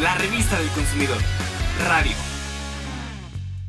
la revista del consumidor. Radio.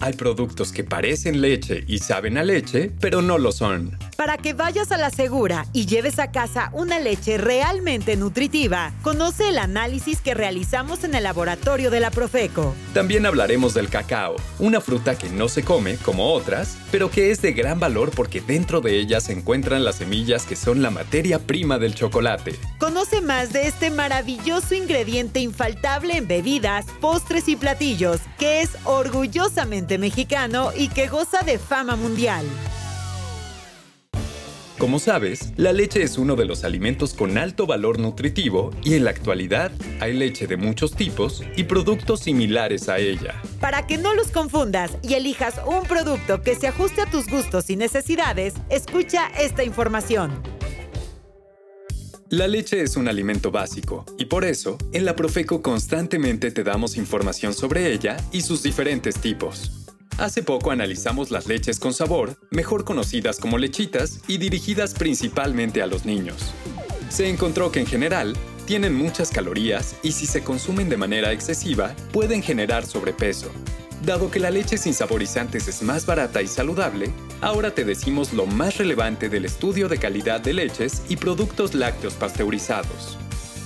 Hay productos que parecen leche y saben a leche, pero no lo son. Para que vayas a la segura y lleves a casa una leche realmente nutritiva, conoce el análisis que realizamos en el laboratorio de la Profeco. También hablaremos del cacao, una fruta que no se come como otras, pero que es de gran valor porque dentro de ella se encuentran las semillas que son la materia prima del chocolate. Conoce más de este maravilloso ingrediente infaltable en bebidas, postres y platillos, que es orgullosamente mexicano y que goza de fama mundial. Como sabes, la leche es uno de los alimentos con alto valor nutritivo y en la actualidad hay leche de muchos tipos y productos similares a ella. Para que no los confundas y elijas un producto que se ajuste a tus gustos y necesidades, escucha esta información. La leche es un alimento básico y por eso en la Profeco constantemente te damos información sobre ella y sus diferentes tipos. Hace poco analizamos las leches con sabor, mejor conocidas como lechitas y dirigidas principalmente a los niños. Se encontró que en general tienen muchas calorías y si se consumen de manera excesiva pueden generar sobrepeso. Dado que la leche sin saborizantes es más barata y saludable, ahora te decimos lo más relevante del estudio de calidad de leches y productos lácteos pasteurizados.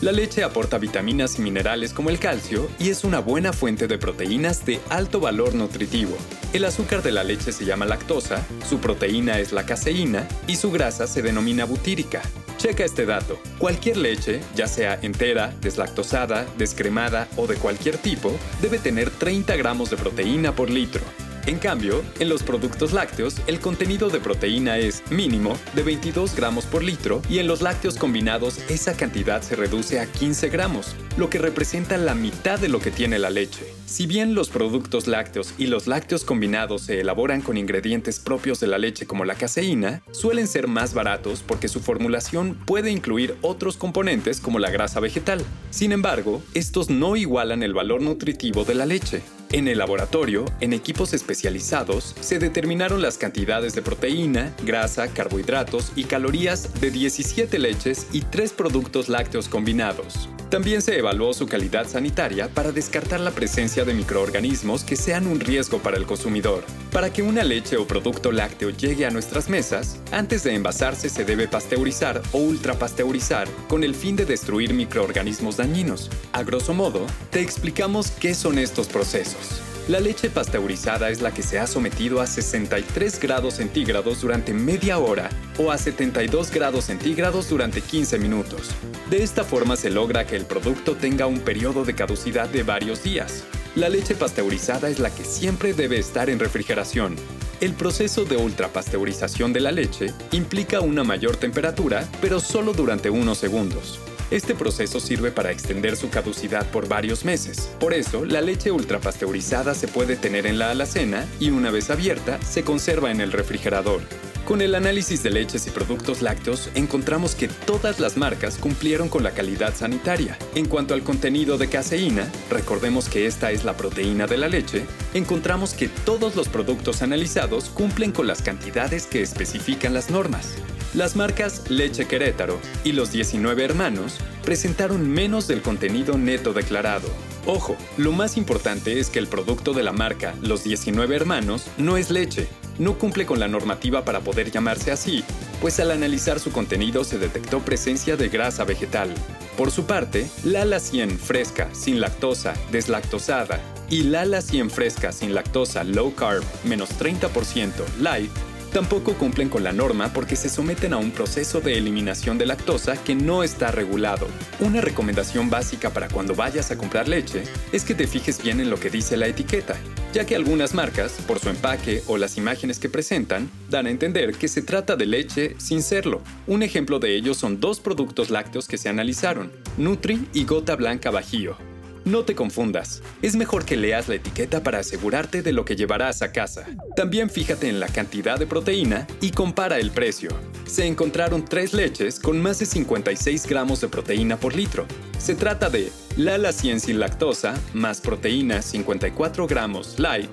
La leche aporta vitaminas y minerales como el calcio y es una buena fuente de proteínas de alto valor nutritivo. El azúcar de la leche se llama lactosa, su proteína es la caseína y su grasa se denomina butírica. Checa este dato. Cualquier leche, ya sea entera, deslactosada, descremada o de cualquier tipo, debe tener 30 gramos de proteína por litro. En cambio, en los productos lácteos, el contenido de proteína es mínimo de 22 gramos por litro y en los lácteos combinados esa cantidad se reduce a 15 gramos, lo que representa la mitad de lo que tiene la leche. Si bien los productos lácteos y los lácteos combinados se elaboran con ingredientes propios de la leche como la caseína, suelen ser más baratos porque su formulación puede incluir otros componentes como la grasa vegetal. Sin embargo, estos no igualan el valor nutritivo de la leche. En el laboratorio, en equipos especializados, se determinaron las cantidades de proteína, grasa, carbohidratos y calorías de 17 leches y 3 productos lácteos combinados. También se evaluó su calidad sanitaria para descartar la presencia de microorganismos que sean un riesgo para el consumidor. Para que una leche o producto lácteo llegue a nuestras mesas, antes de envasarse se debe pasteurizar o ultrapasteurizar con el fin de destruir microorganismos dañinos. A grosso modo, te explicamos qué son estos procesos. La leche pasteurizada es la que se ha sometido a 63 grados centígrados durante media hora o a 72 grados centígrados durante 15 minutos. De esta forma se logra que el producto tenga un periodo de caducidad de varios días. La leche pasteurizada es la que siempre debe estar en refrigeración. El proceso de ultrapasteurización de la leche implica una mayor temperatura, pero solo durante unos segundos. Este proceso sirve para extender su caducidad por varios meses. Por eso, la leche ultrapasteurizada se puede tener en la alacena y una vez abierta, se conserva en el refrigerador. Con el análisis de leches y productos lácteos, encontramos que todas las marcas cumplieron con la calidad sanitaria. En cuanto al contenido de caseína, recordemos que esta es la proteína de la leche, encontramos que todos los productos analizados cumplen con las cantidades que especifican las normas. Las marcas Leche Querétaro y los 19 hermanos presentaron menos del contenido neto declarado. Ojo, lo más importante es que el producto de la marca Los 19 hermanos no es leche, no cumple con la normativa para poder llamarse así, pues al analizar su contenido se detectó presencia de grasa vegetal. Por su parte, Lala 100 fresca, sin lactosa, deslactosada y Lala 100 fresca, sin lactosa, low carb, menos 30% light Tampoco cumplen con la norma porque se someten a un proceso de eliminación de lactosa que no está regulado. Una recomendación básica para cuando vayas a comprar leche es que te fijes bien en lo que dice la etiqueta, ya que algunas marcas, por su empaque o las imágenes que presentan, dan a entender que se trata de leche sin serlo. Un ejemplo de ello son dos productos lácteos que se analizaron, Nutri y Gota Blanca Bajío. No te confundas, es mejor que leas la etiqueta para asegurarte de lo que llevarás a casa. También fíjate en la cantidad de proteína y compara el precio. Se encontraron tres leches con más de 56 gramos de proteína por litro. Se trata de Lala 100 sin lactosa más proteína 54 gramos light,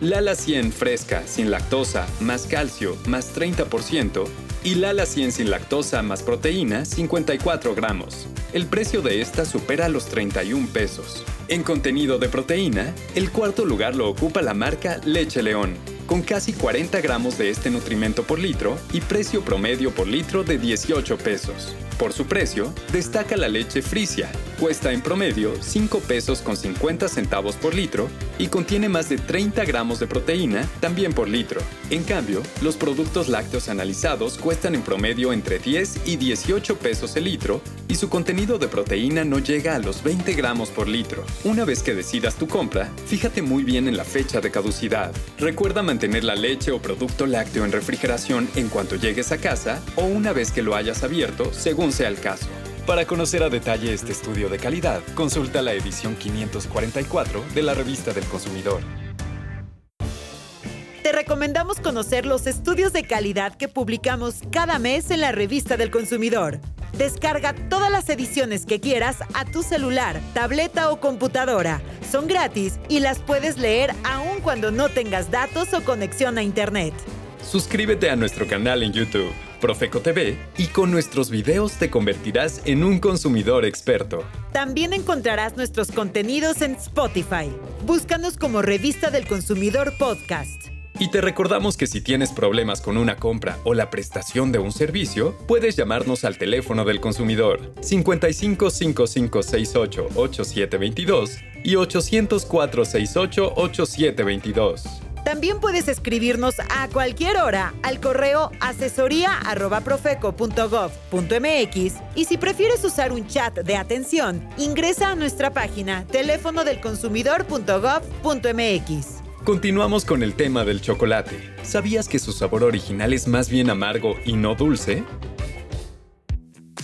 Lala 100 fresca sin lactosa más calcio más 30% y 100 sin lactosa más proteína 54 gramos. El precio de esta supera los 31 pesos. En contenido de proteína, el cuarto lugar lo ocupa la marca Leche León, con casi 40 gramos de este nutrimento por litro y precio promedio por litro de 18 pesos. Por su precio, destaca la leche Frisia. Cuesta en promedio 5 pesos con 50 centavos por litro y contiene más de 30 gramos de proteína también por litro. En cambio, los productos lácteos analizados cuestan en promedio entre 10 y 18 pesos el litro y su contenido de proteína no llega a los 20 gramos por litro. Una vez que decidas tu compra, fíjate muy bien en la fecha de caducidad. Recuerda mantener la leche o producto lácteo en refrigeración en cuanto llegues a casa o una vez que lo hayas abierto, según sea el caso. Para conocer a detalle este estudio de calidad, consulta la edición 544 de la Revista del Consumidor. Te recomendamos conocer los estudios de calidad que publicamos cada mes en la Revista del Consumidor. Descarga todas las ediciones que quieras a tu celular, tableta o computadora. Son gratis y las puedes leer aun cuando no tengas datos o conexión a Internet. Suscríbete a nuestro canal en YouTube, Profeco TV, y con nuestros videos te convertirás en un consumidor experto. También encontrarás nuestros contenidos en Spotify. Búscanos como Revista del Consumidor Podcast. Y te recordamos que si tienes problemas con una compra o la prestación de un servicio, puedes llamarnos al teléfono del consumidor 55 5568 8722 y 804 68 8722. También puedes escribirnos a cualquier hora al correo asesoría@profeco.gov.mx y si prefieres usar un chat de atención, ingresa a nuestra página teléfono del consumidor.gov.mx. Continuamos con el tema del chocolate. ¿Sabías que su sabor original es más bien amargo y no dulce?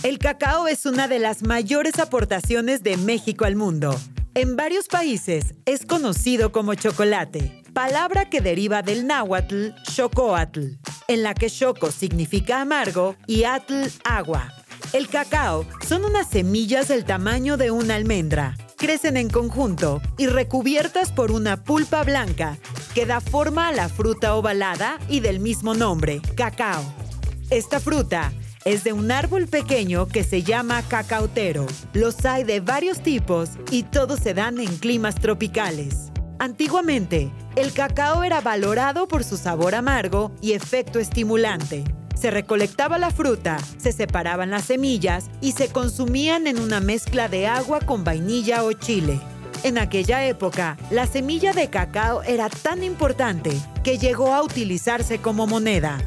El cacao es una de las mayores aportaciones de México al mundo. En varios países es conocido como chocolate, palabra que deriva del náhuatl xocoatl, en la que choco significa amargo y atl agua. El cacao son unas semillas del tamaño de una almendra. Crecen en conjunto y recubiertas por una pulpa blanca que da forma a la fruta ovalada y del mismo nombre, cacao. Esta fruta es de un árbol pequeño que se llama cacautero. Los hay de varios tipos y todos se dan en climas tropicales. Antiguamente, el cacao era valorado por su sabor amargo y efecto estimulante. Se recolectaba la fruta, se separaban las semillas y se consumían en una mezcla de agua con vainilla o chile. En aquella época, la semilla de cacao era tan importante que llegó a utilizarse como moneda.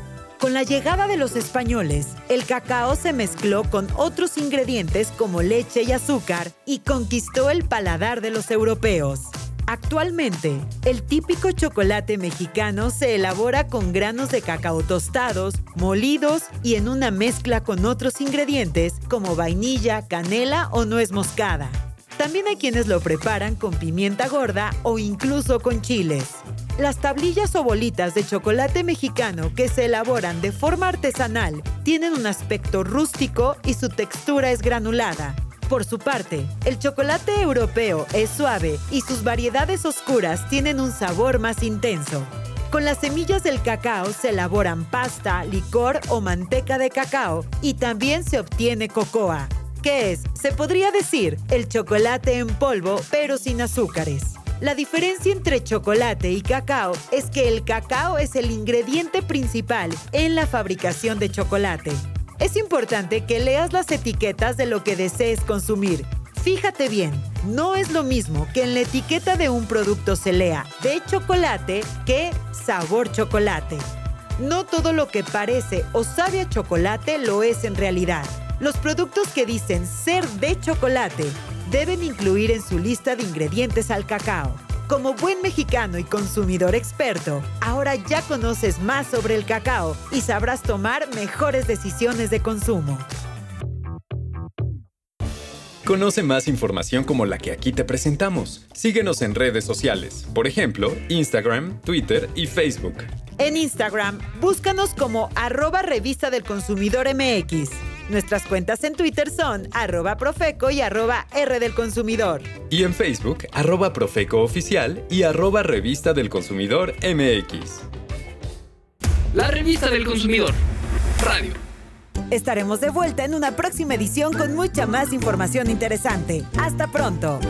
Con la llegada de los españoles, el cacao se mezcló con otros ingredientes como leche y azúcar y conquistó el paladar de los europeos. Actualmente, el típico chocolate mexicano se elabora con granos de cacao tostados, molidos y en una mezcla con otros ingredientes como vainilla, canela o nuez moscada. También hay quienes lo preparan con pimienta gorda o incluso con chiles. Las tablillas o bolitas de chocolate mexicano que se elaboran de forma artesanal tienen un aspecto rústico y su textura es granulada. Por su parte, el chocolate europeo es suave y sus variedades oscuras tienen un sabor más intenso. Con las semillas del cacao se elaboran pasta, licor o manteca de cacao y también se obtiene cocoa, que es, se podría decir, el chocolate en polvo pero sin azúcares. La diferencia entre chocolate y cacao es que el cacao es el ingrediente principal en la fabricación de chocolate. Es importante que leas las etiquetas de lo que desees consumir. Fíjate bien, no es lo mismo que en la etiqueta de un producto se lea de chocolate que sabor chocolate. No todo lo que parece o sabe a chocolate lo es en realidad. Los productos que dicen ser de chocolate deben incluir en su lista de ingredientes al cacao. Como buen mexicano y consumidor experto, ahora ya conoces más sobre el cacao y sabrás tomar mejores decisiones de consumo. Conoce más información como la que aquí te presentamos. Síguenos en redes sociales, por ejemplo, Instagram, Twitter y Facebook. En Instagram, búscanos como arroba revista del consumidor MX. Nuestras cuentas en Twitter son arroba profeco y arroba R del consumidor. Y en Facebook, arroba profeco oficial y arroba revista del consumidor MX. La revista del consumidor. Radio. Estaremos de vuelta en una próxima edición con mucha más información interesante. Hasta pronto.